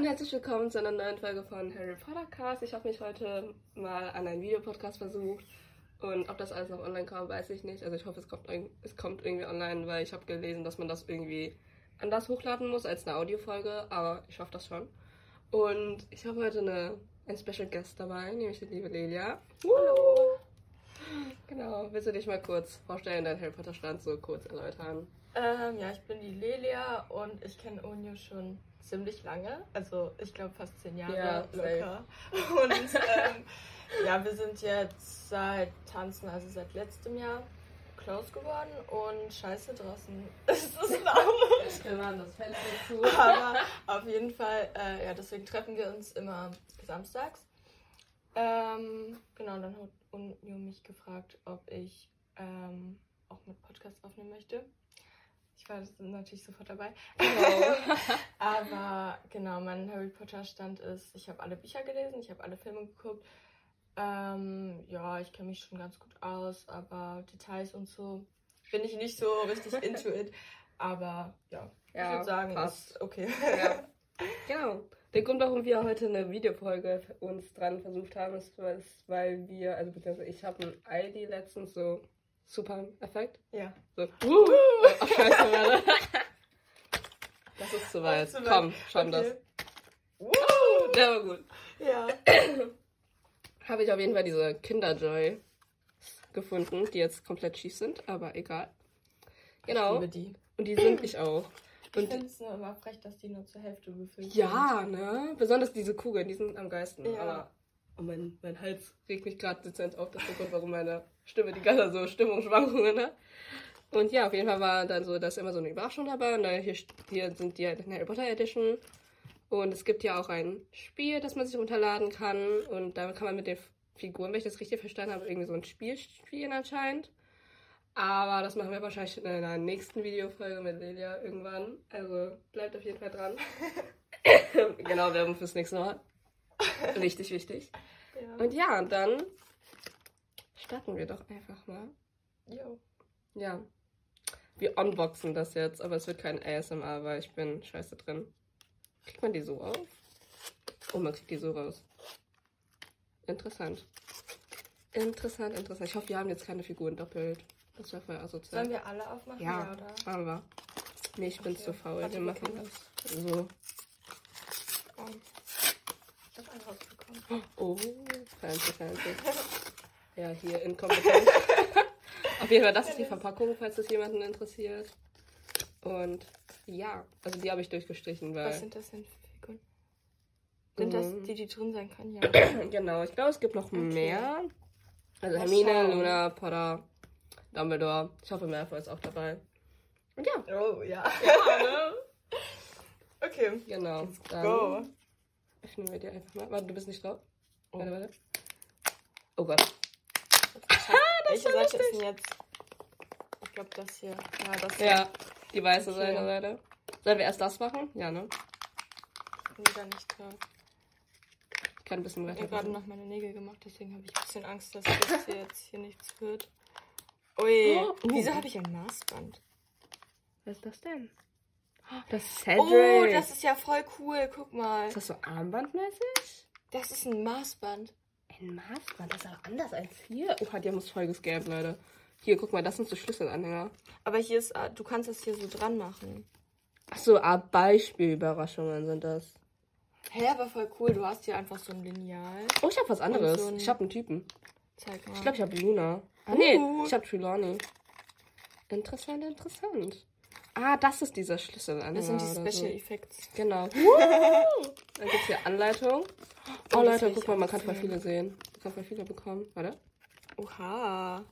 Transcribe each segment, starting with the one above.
und herzlich willkommen zu einer neuen Folge von Harry Potter Cast. Ich habe mich heute mal an einen Videopodcast versucht und ob das alles noch online kam, weiß ich nicht. Also ich hoffe, es kommt, es kommt irgendwie online, weil ich habe gelesen, dass man das irgendwie anders hochladen muss als eine Audiofolge, aber ich hoffe das schon. Und ich habe heute eine, einen Special Guest dabei, nämlich die liebe Lelia. Hallo. Genau, willst du dich mal kurz vorstellen, deinen Harry Potter Stand so kurz erläutern? Ähm, ja, ich bin die Lelia und ich kenne Onio schon ziemlich lange. Also ich glaube fast zehn Jahre Ja, locker. Und ähm, ja, wir sind jetzt seit Tanzen, also seit letztem Jahr, close geworden und scheiße draußen ist es laut. Wir machen das Fenster zu. Aber auf jeden Fall, äh, ja, deswegen treffen wir uns immer samstags. Ähm, genau, dann hat Unio mich gefragt, ob ich ähm, auch mit Podcast aufnehmen möchte. Ich war natürlich sofort dabei. Genau. Aber genau, mein Harry Potter Stand ist, ich habe alle Bücher gelesen, ich habe alle Filme geguckt. Ähm, ja, ich kenne mich schon ganz gut aus, aber Details und so bin ich nicht so richtig into it. Aber ja, ich Ja, würde sagen, passt. ist okay. Ja. Genau. Der Grund, warum wir heute eine Videofolge uns dran versucht haben, ist, weil- ist, weil wir, also beziehungsweise ich habe ein ID letztens so super Effekt. Ja. So. Uh, oh, scheiße, warte. Das ist zu weit. weit. Komm, schaffen Okay. das. Der war gut. Ja. Habe ich auf jeden Fall diese Kinderjoy gefunden, die jetzt komplett schief sind, aber egal. Ich Genau. liebe die. Und die sind ich auch. Ich Und finde es nur immer frech, dass die nur zur Hälfte befüllt Ja, ne? Besonders diese Kugeln, die sind am geilsten. Ja. Aber oh mein, mein Hals regt mich gerade dezent auf. Das ist der Grund, warum meine Stimme die ganze so Stimmungsschwankungen hat. Und ja, auf jeden Fall war dann so, da ist immer so eine Überraschung dabei. Und dann hier, hier sind die halt in der Harry Potter Edition. Und es gibt ja auch ein Spiel, das man sich runterladen kann. Und da kann man mit den Figuren, wenn ich das richtig verstanden habe, irgendwie so ein Spiel spielen anscheinend. Aber das machen wir wahrscheinlich in einer nächsten Videofolge mit Lelia irgendwann. Also bleibt auf jeden Fall dran. genau, Werbung fürs nächste Mal. Richtig wichtig. Ja. Und ja, dann starten wir doch einfach mal. Jo. Ja. Wir unboxen das jetzt, aber es wird kein ASMR, weil ich bin scheiße drin. Kriegt man die so auf? Oh, man kriegt die so raus. Interessant. Interessant, interessant. Ich hoffe, wir haben jetzt keine Figuren doppelt. Das wäre voll asozial. Sollen wir alle aufmachen? Ja, oder? machen wir. Nee, ich bin Okay. zu faul. Warte, wir machen das so. Oh. Rausbekommen. Oh, fancy, fancy. Ja, hier inkompetent. Auf jeden Fall, das ist die Verpackung, falls das jemanden interessiert. Und ja, also die habe ich durchgestrichen, weil. Was sind das denn für Figuren? Sind das Mhm. die, die drin sein können? Ja. genau, ich glaube, es gibt noch Okay. mehr. Also Mal Hermine, schauen. Luna, Potter, Dumbledore. Ich hoffe, Malfoy ist auch dabei. Und ja. Oh, ja. Ja, ne? Okay. Genau. Dann Go. Öffnen wir die einfach mal. Warte, du bist nicht drauf. Oh. Warte, warte. Oh Gott. Welche Seite ist denn jetzt? Ich glaube, das hier. Ja, das hier. Ja, die weiße. Seite, Seite. Sollen wir erst das machen? Ja, ne? bin da nicht dran. Ich kann ein bisschen Ich weiter. habe gerade noch meine Nägel gemacht, deswegen habe ich ein bisschen Angst, dass das hier jetzt hier nichts wird. Ui, Oh, wieso oh. habe ich ein Maßband? Was ist das denn? Das ist Cedric. Oh, das ist ja voll cool. Guck mal. ist das so armbandmäßig? Das ist ein Maßband. Ein Maßband, das ist aber anders als hier. Oh, die haben es voll gescampt, Leute. Hier, guck mal, das sind so Schlüsselanhänger. Aber hier ist, du kannst das hier so dran machen. Ach so, ah, Beispielüberraschungen sind das. Hä, aber voll cool. Du hast hier einfach so ein Lineal. Oh, ich habe was anderes. so ein- Ich habe einen Typen. Zeig mal. Ich glaube, ich habe Luna. Ah, nee, Uh. ich habe Trelawney. Interessant, interessant. Ah, das ist dieser Schlüsselanhänger. das sind die oder Special So. Effects. Genau. Dann gibt es hier Anleitung. Oh, das Leute, guck mal, man kann voll viele sehen. Man kann voll viele bekommen. Warte. Oha.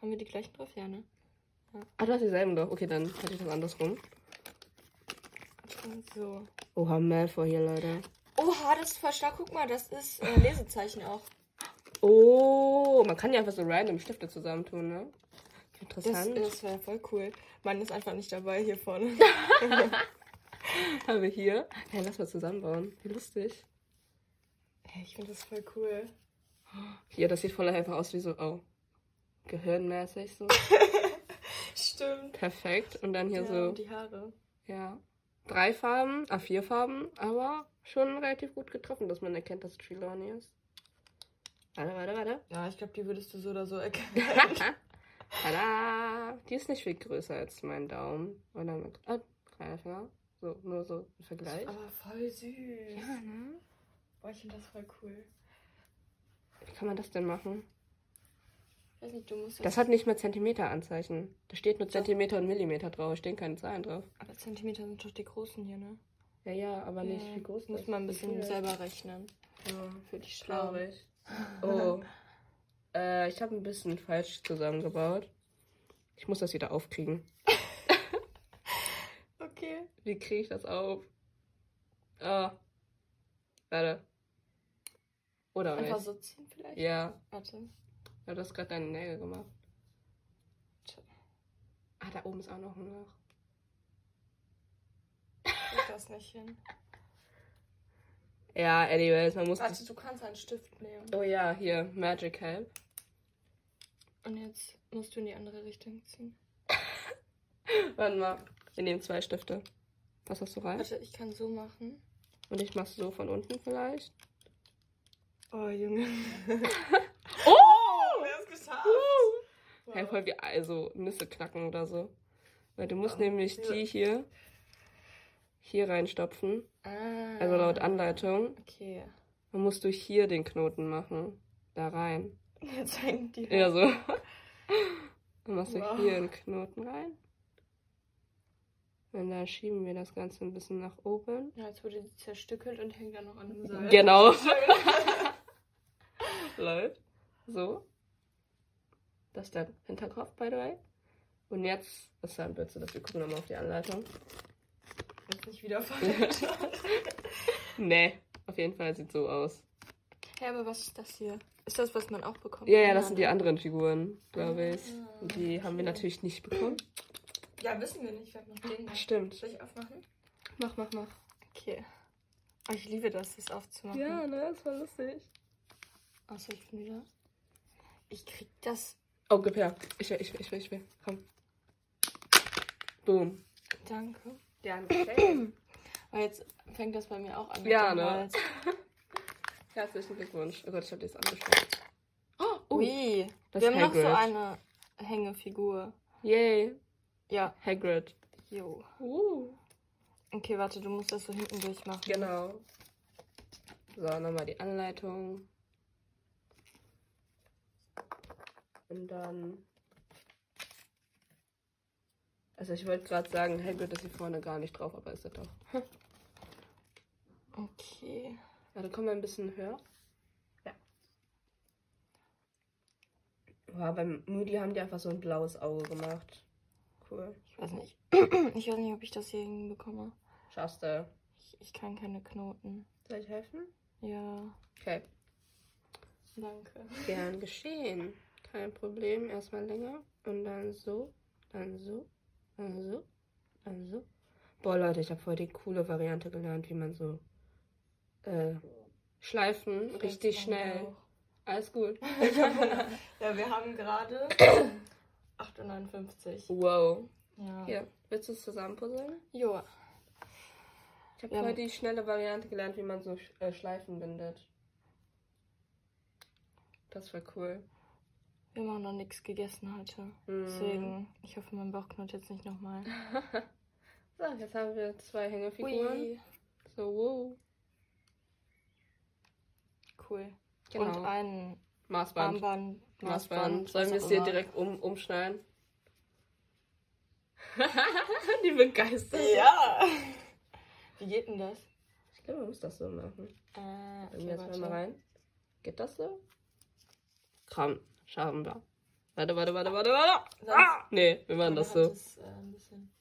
Haben wir die gleichen drauf? Ja, ne? Ah, du hast dieselben doch. Okay, dann hatte ich das andersrum. So. Oha, Malfoy hier, Leute. Oha, das ist voll stark. Guck mal, das ist äh, Lesezeichen auch. Oh, man kann ja einfach so random Stifte zusammentun, ne? Das, Interessant. das wäre voll cool. Mein ist einfach nicht dabei hier vorne. Haben wir hier. Hey, lass mal zusammenbauen. Wie lustig. Hey, ich finde das voll cool. Hier, das sieht voll einfach aus wie so, oh, gehirnmäßig so. Stimmt. Perfekt. Und dann hier Ja, so, und die Haare. ja, drei Farben, ah, vier Farben, aber schon relativ gut getroffen, dass man erkennt, dass es Trelawney ist. Warte, warte, warte. Ja, ich glaube, die würdest du so oder so erkennen. Tada! Die ist nicht viel größer als mein Daumen. Oder mit. Ah, kleiner Finger. So, nur so im Vergleich. Aber voll süß. Ja, ne? Boah, ich finde das voll cool. Wie kann man das denn machen? Ich weiß nicht, du musst Das hat nicht mehr Zentimeteranzeichen. Da steht nur Zentimeter und Millimeter drauf. Es stehen keine Zahlen drauf. Aber Zentimeter sind doch die großen hier, ne? Ja, ja, aber nicht Ja, wie groß Muss das man ein bisschen selber rechnen. das- Ja. Für die Schlauen. Traurig. Oh. äh, ich habe ein bisschen falsch zusammengebaut. Ich muss das wieder aufkriegen. Okay. Wie kriege ich das auf? Ah. Warte. Oder Einfach nicht? so ziehen vielleicht? Ja, Warte. du hast gerade deine Nägel gemacht. Ah, da oben ist auch noch ein Loch. Krieg das nicht hin. Ja, anyways, man muss. Warte, du kannst einen Stift nehmen. Oh ja, hier, Magic Help. Und jetzt musst du in die andere Richtung ziehen. Warte mal, wir nehmen zwei Stifte. Was hast du rein? Warte, ich kann so machen. Und ich mach's so von unten vielleicht. Oh, Junge. Oh! wer ist geschafft? Hey, voll wie also Nüsse knacken oder so. Weil du musst Ja. nämlich die hier hier reinstopfen. Ah. Also laut Anleitung. Okay. Dann musst du hier den Knoten machen. Da rein. Jetzt hängen die. Ja, so. Dann machst du Wow. hier einen Knoten rein. Und dann schieben wir das Ganze ein bisschen nach oben. Ja, jetzt wurde die zerstückelt und hängt dann noch an einem Seil. Genau. Läuft. So. Das ist der Hinterkopf, by the way. Und jetzt ist dann bitte, dass wir gucken nochmal auf die Anleitung. Jetzt nicht wieder falsch. Nee, auf jeden Fall sieht so aus. Hä, aber was ist das hier? Ist das, was man auch bekommt? Ja, ja, das sind die anderen Figuren, glaube ich. Ah, Und die haben wir natürlich nicht bekommen. Ja, wissen wir nicht. Wir haben noch den. Ach, stimmt. Soll ich aufmachen? Mach, mach, mach. Okay. Oh, ich liebe das, das aufzumachen. Ja, ne, das war lustig. Achso, ich bin wieder. Ich krieg das. Oh, gib her. Ich will, ich will, ich will, ich will. Komm. Boom. Danke. Ja, Aber jetzt fängt das bei mir auch an. Ja, ne? Herzlichen Glückwunsch. Oh Gott, ich hab das angeschaut. Oh, Ui. das Wir ist haben noch so Hagrid. eine Hängefigur. Yay. Ja. Hagrid. Jo. Uh. Okay, warte, du musst das so hinten durchmachen. Genau. So, nochmal die Anleitung. Und dann. Also ich wollte gerade sagen, Hagrid ist hier vorne gar nicht drauf, aber ist er doch. Okay. Warte, komm mal ein bisschen höher. Ja. Wow, beim Moody haben die einfach so ein blaues Auge gemacht. Cool. Ich weiß nicht. Ich weiß nicht, ob ich das hier hinbekomme. Schaffst du. Ich, ich kann keine Knoten. Soll ich helfen? Ja. Okay. Danke. Gern geschehen. Kein Problem. Erstmal länger. Und dann so. Dann so. Dann so. Dann so. Boah, Leute, ich habe voll die coole Variante gelernt, wie man so äh, schleifen richtig schnell. Alles gut. ja, wir haben gerade 8,59. Wow. Ja. Hier, willst du es zusammen puzzeln? Jo. Ich habe Ja. voll die schnelle Variante gelernt, wie man so äh, Schleifen bindet. Das war cool. Wir haben auch noch nichts gegessen heute. Mhm. Deswegen, ich hoffe, mein Bauch knurrt jetzt nicht nochmal. So, jetzt haben wir zwei Hängefiguren. Ui. So, wow. Cool. Genau. Und ein Maßband. Armband. Maßband. was Sollen wir es immer. direkt um, umschneiden? die begeistert. Ja. Wie geht denn das? Ich glaube, man muss das so machen. Dann okay, jetzt mal rein. Geht das so? Komm, schauen wir. Warte, warte, warte, warte, warte. Ah! Nee, wir machen das so. Ist, äh, ein bisschen.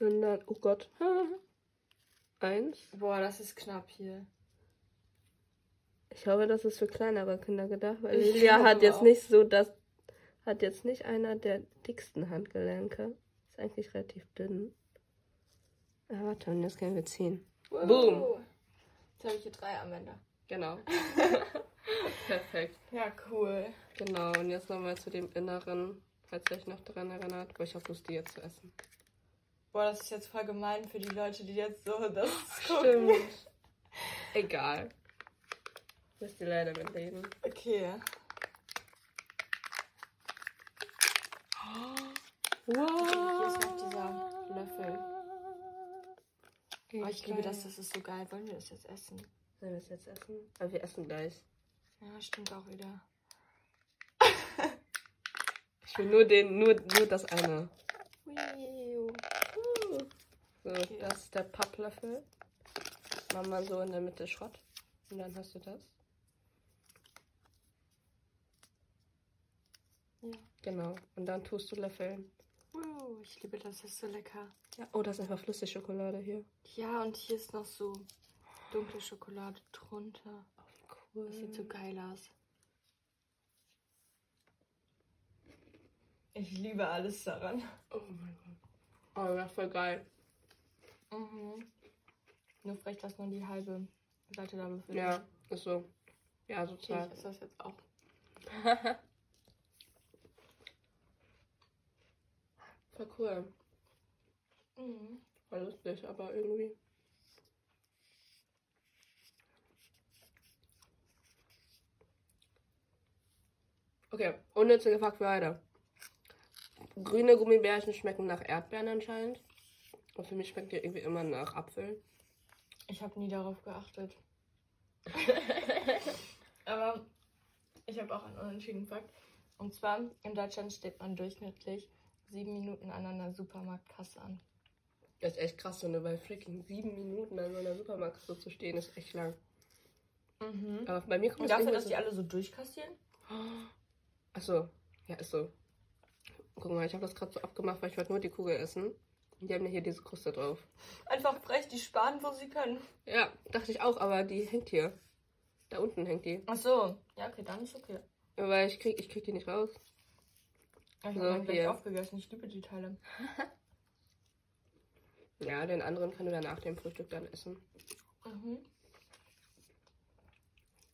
Und dann, oh Gott. Eins. Boah, das ist knapp hier. Ich hoffe, das ist für kleinere Kinder gedacht, weil Ich Lilia hat glaube jetzt auch. nicht so das, hat jetzt nicht einer der dicksten Handgelenke. Ist eigentlich relativ dünn. Ah, warte, und jetzt können wir ziehen. Boom. Jetzt habe ich hier drei Armbänder. Genau. Perfekt. Ja, cool. Genau, und jetzt nochmal zu dem Inneren, falls ihr euch noch daran erinnert. Aber ich hoffe, du die jetzt zu essen. Boah, das ist jetzt voll gemein für die Leute, die jetzt so das gucken. Stimmt. Egal. Müsst ihr leider mit leben. Okay. Wow. Hier ist noch dieser Löffel. Oh, ich liebe das, das ist so geil. Wollen wir das jetzt essen? Sollen wir es jetzt essen? Aber wir essen gleich. Ja, stimmt auch wieder. Ich will nur den, nur, nur das eine. So, Okay. das ist der Papplöffel. Mach mal so in der Mitte Schrott. Und dann hast du das. Ja. Genau. Und dann tust du löffeln. Wiu, Ich liebe das, das ist so lecker. Ja. Oh, das ist einfach Flüssigschokolade hier. Ja, und hier ist noch so dunkle Schokolade drunter. Cool. Das sieht so geil aus. Ich liebe alles daran. Oh mein Gott. Oh, das ist voll geil. Mhm. Nur frech, dass man die halbe Seite da befüllt. Ja, ist so. Ja, so Okay, total. ich esse das jetzt auch. Voll cool. Mhm. Voll lustig, aber irgendwie. Okay, unnütze gefragt für heute. Grüne Gummibärchen schmecken nach Erdbeeren anscheinend. Und für mich schmeckt die irgendwie immer nach Apfel. Ich habe nie darauf geachtet. Aber ich habe auch einen unentschiedenen Fakt. Und zwar, in Deutschland steht man durchschnittlich sieben Minuten an einer Supermarktkasse an. Das ist echt krass, so eine bei freaking sieben Minuten an so einer Supermarktkasse zu stehen, ist echt lang. Mhm. Aber bei mir kommt Und dafür, dass so- die alle so durchkassieren? Achso, ja, ist so. Guck mal, ich habe das gerade so abgemacht, weil ich wollte nur die Kugel essen. Und die haben ja hier diese Kruste drauf. Einfach frech, die sparen, wo sie können. Ja, dachte ich auch, aber die hängt hier. Da unten hängt die. Ach so. Ja, okay, dann ist okay. Weil ich krieg, ich krieg die nicht raus. Ich habe So, gleich aufgegessen. Ich liebe die Teile. Ja, den anderen können wir nach dem Frühstück dann essen. Mhm.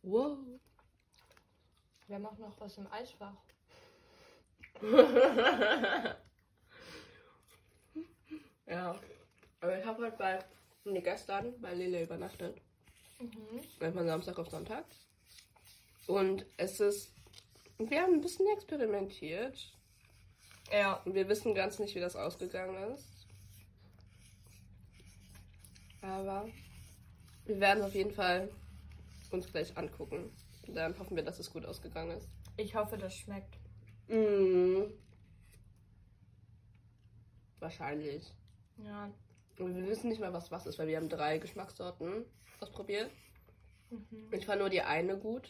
Wow. Wir haben auch noch was im Eisfach. Ja. Aber ich habe halt bei, nee, gestern bei Lele übernachtet. Mhm. Von Samstag auf Sonntag. Und es ist, wir haben ein bisschen experimentiert. Ja. Und wir wissen ganz nicht, wie das ausgegangen ist. Aber wir werden auf jeden Fall uns gleich angucken. Dann hoffen wir, dass es gut ausgegangen ist. Ich hoffe, das schmeckt. Mm. Wahrscheinlich. Ja. Und wir wissen nicht mal, was was ist, weil wir haben drei Geschmackssorten ausprobiert. Mhm. Ich fand nur die eine gut.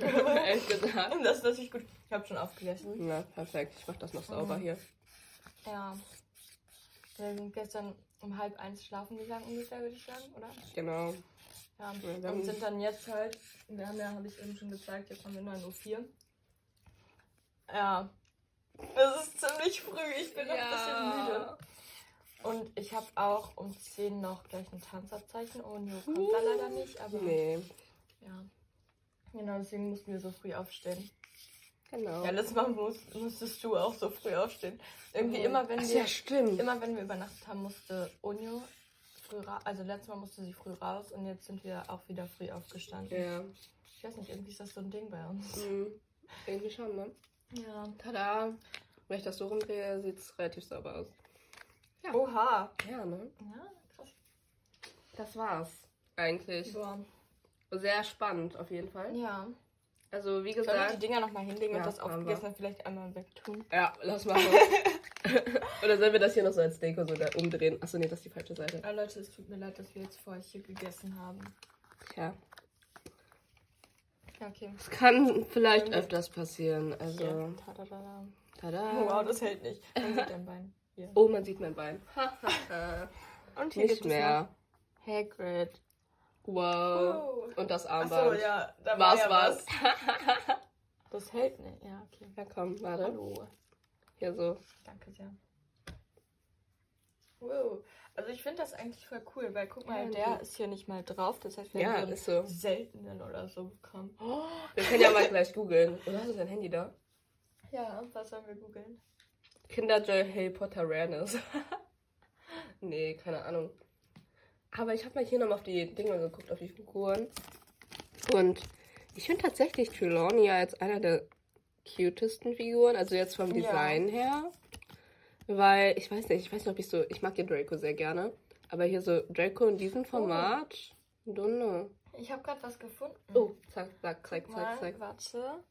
Ehrlich gesagt. Das ist natürlich gut. Ich habe schon aufgegessen. Na, perfekt. Ich mach das noch sauber Mhm. hier. Ja. Wir sind gestern um halb eins schlafen gegangen ungefähr, würde ich sagen, oder? Genau. Ja. wir haben- Und sind dann jetzt halt, wir haben ja, habe ich eben schon gezeigt, jetzt haben wir 9.04 Uhr. Ja. Es ist ziemlich früh, ich bin noch ein bisschen müde. Und ich habe auch um 10 noch gleich ein Tanzabzeichen. Oh, Nio kommt da leider nicht, aber Nee, ja. Genau, deswegen mussten wir so früh aufstehen. genau. Ja, letztes Mal muss, musstest du auch so früh aufstehen. Irgendwie immer, wenn wir ja, stimmt. immer wenn wir übernachtet haben, musste Onyo früh raus. Also letztes Mal musste sie früh raus und jetzt sind wir auch wieder früh aufgestanden. Ja. Ich weiß nicht, irgendwie ist das so ein Ding bei uns. Mhm. Irgendwie schon, ne? Ja. Tada. Wenn ich das so rumdrehe, sieht es relativ sauber aus. Ja. Oha. Ja, ne? Ja, krass. Das war's. Eigentlich. Boah. Sehr spannend, auf jeden Fall. Ja. Also, wie Sollen wir die gesagt. Dinger nochmal hinlegen Ja, und das aufgegessen vielleicht einmal wegtun? Ja, lass machen. Oder sollen wir das hier noch so als Deko so da umdrehen? Achso, nee, das ist die falsche Seite. Ja, Leute, es tut mir leid, dass wir jetzt vor euch hier gegessen haben. Ja, okay. Es kann vielleicht Irgendwie- öfters passieren. Also. Tadadada. tada. Wow, das hält nicht. Man sieht dein Bein. Hier. Oh, man sieht mein Bein. Und hier Nicht mehr. Hagrid. Wow. Oh. Und das Achso, Armband. ja, da war Was ja war's? was. Das hält nicht. Ja, okay. Ja, komm, warte. Hallo. Hier so. Danke sehr. Wow. Also ich finde das eigentlich voll cool, weil guck mal, Ja, der ist hier nicht mal drauf. Das heißt, wir Ja, haben ist so so. einen seltenen oder so bekommen. Oh, wir können ja mal gleich googeln. Oder hast du dein Handy da? Ja, was sollen wir googeln? Kinderjoy Harry Potter Rareness. Nee, keine Ahnung. Aber ich habe mal hier nochmal auf die Dinge geguckt, auf die Figuren. Und ich finde tatsächlich Trelawney ja jetzt einer der cutesten Figuren, also jetzt vom Ja. Design her. Weil, ich weiß nicht, ich weiß nicht, ob ich so, ich mag den Draco sehr gerne. Aber hier so Draco in diesem Format, dunne. Ich habe gerade was gefunden. Oh, zack, zack, mal, zeig, zeig. warte.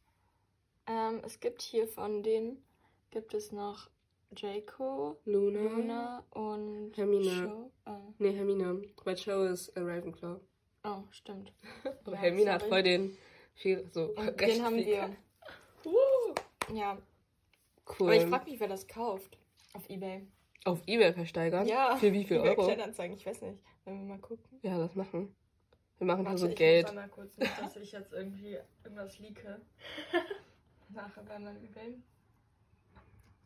Ähm, es gibt hier von denen, gibt es noch Draco, Luna. Luna und Hermine. Cho. Oh. Nee, Hermine. Weil Cho ist a Ravenclaw. oh, stimmt. Aber Ja, Hermine hat sorry. voll den viel, so, den haben wir. Uh, Ja, cool. aber ich frage mich, wer das kauft. Auf Ebay. Auf Ebay versteigern? Ja. Für wie viel eBay Euro? Kleinanzeigen, ich weiß nicht. Wenn wir mal gucken. Ja, das machen. Wir machen da Warte, so ich Geld. muss mal kurz nicht, dass ich jetzt irgendwie irgendwas leake. Nachher bei meinem Ebay.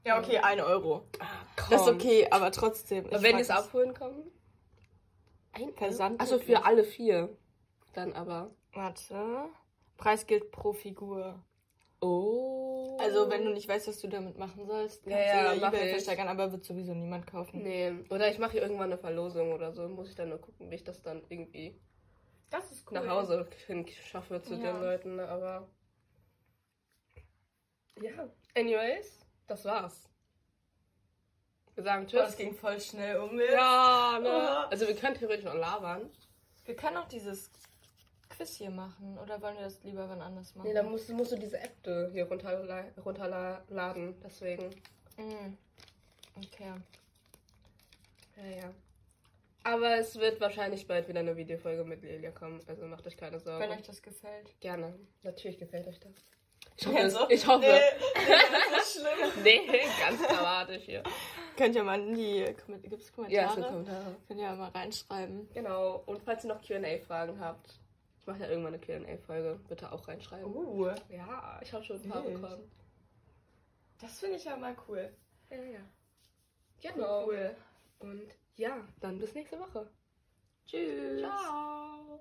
Ja, okay, 1 Euro. Ah, Das ist okay, aber trotzdem. Aber wenn es abholen kommen? Ein Versand Also für alle vier. Dann aber. Warte. Preis gilt pro Figur. Oh. Also, wenn du nicht weißt, was du damit machen sollst, kannst Ja, ja, du mach Ebay versteigern, aber wird sowieso niemand kaufen. Nee. Oder ich mache hier irgendwann eine Verlosung oder so. Muss ich dann nur gucken, wie ich das dann irgendwie Das ist nach Hause hin schaffe zu Ja. den Leuten. Aber. Ja. Anyways, das war's. Wir sagen Boah, das Tschüss. ging voll schnell um. Ja, ne? Oh. Also wir können theoretisch noch labern. Wir können auch dieses Quiz hier machen. Oder wollen wir das lieber wann anders machen? Nee, dann musst, musst du diese App hier runterla runterladen. Deswegen. Mm. Okay. Ja, ja. Aber es wird wahrscheinlich bald wieder eine Videofolge mit Lelia kommen. Also macht euch keine Sorgen. Wenn euch das gefällt. Gerne. Natürlich gefällt euch das. Ich hoffe, es- so. ich hoffe. Nee, nee, das ist schlimm. Nee, ganz dramatisch hier. Könnt ihr mal in die Kommentare. Gibt es Kommentare? Ja, es Kommentare. Könnt ihr mal reinschreiben. Genau. Und falls ihr noch QA-Fragen habt, ich mache ja irgendwann eine QA-Folge, bitte auch reinschreiben. Uh, Ja, ich habe schon ein paar bekommen. das finde ich ja mal cool. Ja, ja. Genau. Cool. Und ja, dann bis nächste Woche. Tschüss. Ciao.